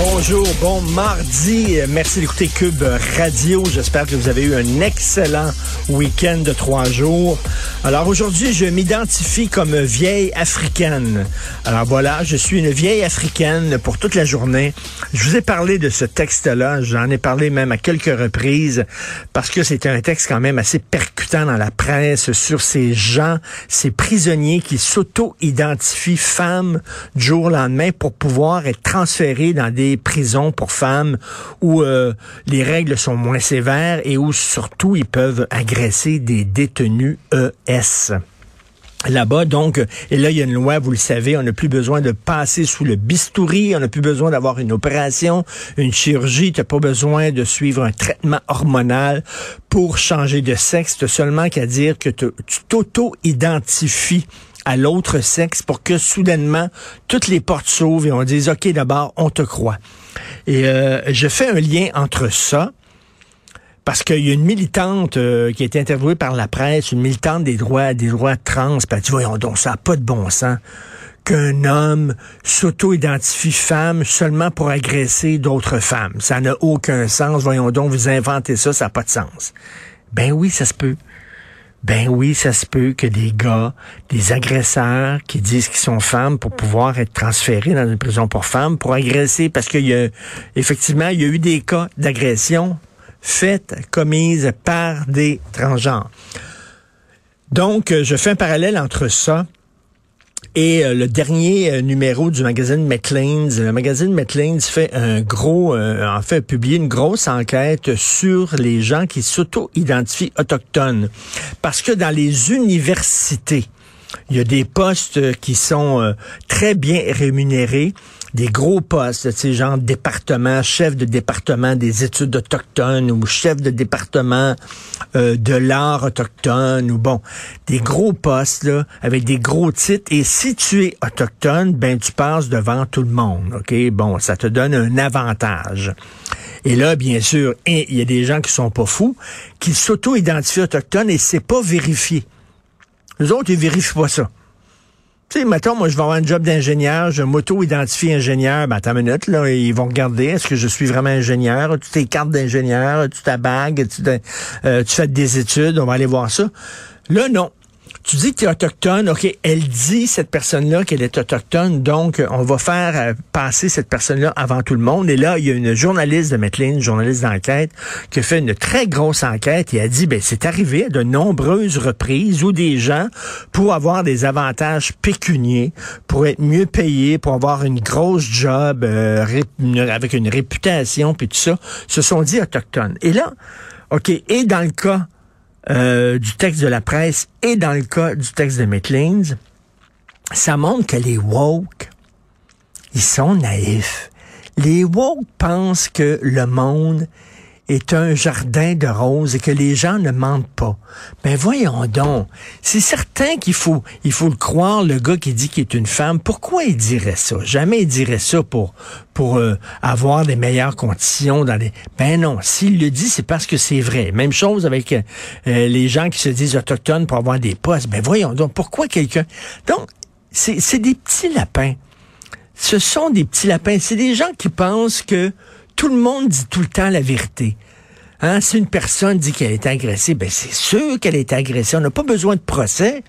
Bonjour, bon mardi. Merci d'écouter Cube Radio. J'espère que vous avez eu un excellent week-end de trois jours. Alors aujourd'hui, je m'identifie comme vieille africaine. Alors voilà, je suis une vieille africaine pour toute la journée. Je vous ai parlé de ce texte-là. J'en ai parlé même à quelques reprises parce que c'était un texte quand même assez percutant dans la presse sur ces gens, ces prisonniers qui s'auto-identifient femmes du jour au lendemain pour pouvoir être transférés dans des prisons pour femmes où euh, les règles sont moins sévères et où surtout ils peuvent agresser des détenus ES là-bas. Donc, et là, il y a une loi, vous le savez, on n'a plus besoin de passer sous le bistouri, on n'a plus besoin d'avoir une opération, une chirurgie, tu n'as pas besoin de suivre un traitement hormonal pour changer de sexe, Tu seulement qu'à dire que tu t'auto-identifies à l'autre sexe pour que soudainement toutes les portes s'ouvrent et on dise OK d'abord on te croit. Et euh, je fais un lien entre ça parce qu'il y a une militante euh, qui a été interviewée par la presse, une militante des droits des droits trans, puis elle dit voyons donc ça n'a pas de bon sens qu'un homme s'auto-identifie femme seulement pour agresser d'autres femmes. Ça n'a aucun sens. Voyons donc, vous inventez ça, ça n'a pas de sens. Ben oui, ça se peut. Ben oui, ça se peut que des gars, des agresseurs qui disent qu'ils sont femmes pour pouvoir être transférés dans une prison pour femmes, pour agresser, parce qu'il y a, effectivement, il y a eu des cas d'agression faites, commises par des transgenres. Donc, je fais un parallèle entre ça et euh, le dernier euh, numéro du magazine Maclean's, le magazine Maclean's fait un gros, euh, en fait, publie une grosse enquête sur les gens qui s'auto-identifient autochtones. Parce que dans les universités, il y a des postes qui sont très bien rémunérés des gros postes, sais, genre département, chef de département des études autochtones ou chef de département euh, de l'art autochtone ou bon, des gros postes là avec des gros titres. Et si tu es autochtone, ben tu passes devant tout le monde, ok? Bon, ça te donne un avantage. Et là, bien sûr, il y a des gens qui sont pas fous, qui s'auto-identifient autochtones et c'est pas vérifié. Les autres, ils vérifient pas ça. Tu sais, mettons, moi, je vais avoir un job d'ingénieur, je m'auto-identifie ingénieur, ben, attends une minute, là, ils vont regarder, est-ce que je suis vraiment ingénieur? Tu tes cartes d'ingénieur, tu ta bague, tu, euh, tu fais des études, on va aller voir ça. Là, non tu dis que tu es autochtone, OK, elle dit, cette personne-là, qu'elle est autochtone, donc on va faire euh, passer cette personne-là avant tout le monde. Et là, il y a une journaliste de Metlin, journaliste d'enquête, qui a fait une très grosse enquête et a dit, ben c'est arrivé à de nombreuses reprises où des gens, pour avoir des avantages pécuniers, pour être mieux payés, pour avoir une grosse job euh, avec une réputation, puis tout ça, se sont dit autochtones. Et là, OK, et dans le cas euh, du texte de la presse et dans le cas du texte de Metlins, ça montre que les woke, ils sont naïfs. Les woke pensent que le monde est un jardin de roses et que les gens ne mentent pas. Ben voyons donc, c'est certain qu'il faut il faut le croire le gars qui dit qu'il est une femme. Pourquoi il dirait ça? Jamais il dirait ça pour pour euh, avoir des meilleures conditions dans les Ben non, s'il le dit c'est parce que c'est vrai. Même chose avec euh, les gens qui se disent autochtones pour avoir des postes. Ben voyons donc, pourquoi quelqu'un? Donc c'est des petits lapins. Ce sont des petits lapins, c'est des gens qui pensent que tout le monde dit tout le temps la vérité. Hein? Si une personne dit qu'elle est agressée, ben c'est sûr qu'elle est agressée. On n'a pas besoin de procès.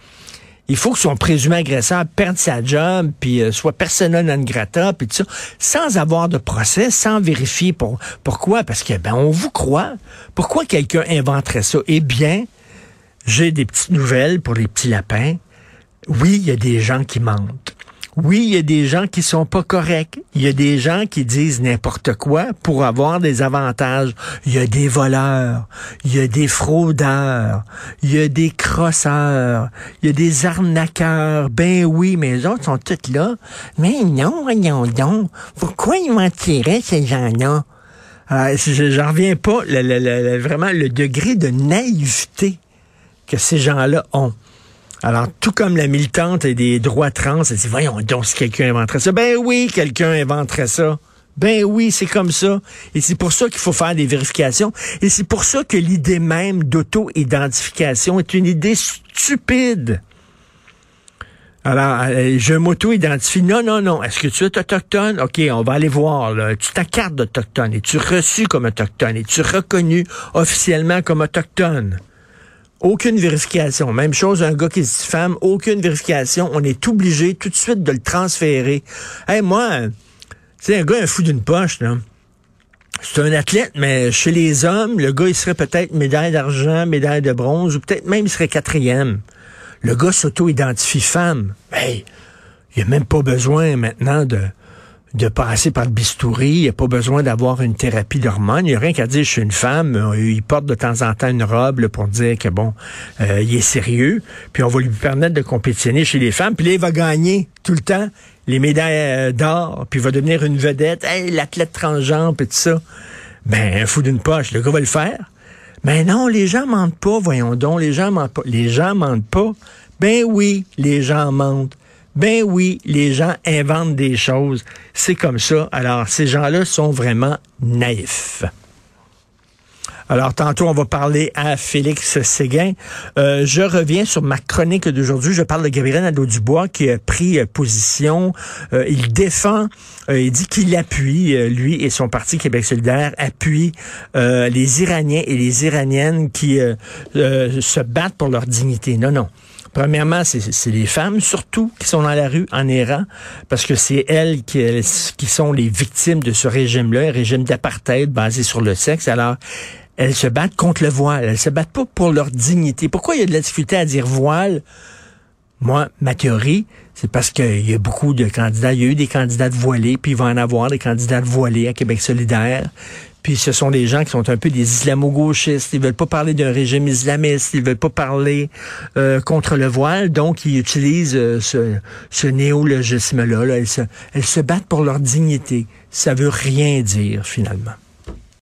Il faut que son présumé agresseur perde sa job, puis euh, soit persona non grata, puis tout ça, sans avoir de procès, sans vérifier pour, pourquoi. Parce que ben on vous croit. Pourquoi quelqu'un inventerait ça? Eh bien, j'ai des petites nouvelles pour les petits lapins. Oui, il y a des gens qui mentent. Oui, il y a des gens qui sont pas corrects. Il y a des gens qui disent n'importe quoi pour avoir des avantages. Il y a des voleurs, il y a des fraudeurs, il y a des crosseurs, il y a des arnaqueurs. Ben oui, mais les autres sont tous là. Mais non, voyons donc. Pourquoi ils mentiraient, ces gens-là? Euh, J'en reviens pas, vraiment le degré de naïveté que ces gens-là ont. Alors, tout comme la militante et des droits trans, elle dit, voyons donc si quelqu'un inventerait ça. Ben oui, quelqu'un inventerait ça. Ben oui, c'est comme ça. Et c'est pour ça qu'il faut faire des vérifications. Et c'est pour ça que l'idée même d'auto-identification est une idée stupide. Alors, euh, je m'auto-identifie. Non, non, non. Est-ce que tu es autochtone? OK, on va aller voir. Là. Tu ta d'autochtone. Es-tu reçu comme autochtone? Es-tu reconnu officiellement comme autochtone? Aucune vérification. Même chose, un gars qui se femme, aucune vérification. On est obligé tout de suite de le transférer. Hey, moi, c'est un gars un fou d'une poche, là. C'est un athlète, mais chez les hommes, le gars, il serait peut-être médaille d'argent, médaille de bronze, ou peut-être même il serait quatrième. Le gars s'auto-identifie femme. Hey, il n'y a même pas besoin maintenant de, de passer par le bistouri. Il n'y a pas besoin d'avoir une thérapie d'hormones. Il a rien qu'à dire, je suis une femme. Euh, il porte de temps en temps une robe là, pour dire que, bon, euh, il est sérieux. Puis on va lui permettre de compétitionner chez les femmes. Puis là, il va gagner tout le temps les médailles euh, d'or. Puis il va devenir une vedette. Hey, l'athlète transgenre, puis tout ça. Ben, un fou d'une poche. Le gars va le faire. Mais non, les gens mentent pas, voyons donc. Les gens mentent pas. Les gens mentent pas. Ben oui, les gens mentent. Ben oui, les gens inventent des choses. C'est comme ça. Alors, ces gens-là sont vraiment naïfs. Alors, tantôt, on va parler à Félix Séguin. Euh, je reviens sur ma chronique d'aujourd'hui. Je parle de Gabriel Nadeau-Dubois qui a pris euh, position. Euh, il défend, il dit qu'il appuie, lui et son parti Québec solidaire, appuient les Iraniens et les Iraniennes qui se battent pour leur dignité. Non, non. Premièrement, c'est les femmes surtout qui sont dans la rue en Iran, parce que c'est elles qui, sont les victimes de ce régime-là, un régime d'apartheid basé sur le sexe. Alors, elles se battent contre le voile. Elles se battent pas pour leur dignité. Pourquoi il y a de la difficulté à dire voile? Moi, ma théorie, c'est parce qu'il y a beaucoup de candidats. Il y a eu des candidats voilés, puis il va en avoir des candidats voilés à Québec solidaire. Puis ce sont des gens qui sont un peu des islamo-gauchistes. Ils veulent pas parler d'un régime islamiste. Ils veulent pas parler euh, contre le voile. Donc, ils utilisent euh, ce, néologisme-là. Elles, se, elles se battent pour leur dignité. Ça veut rien dire, finalement.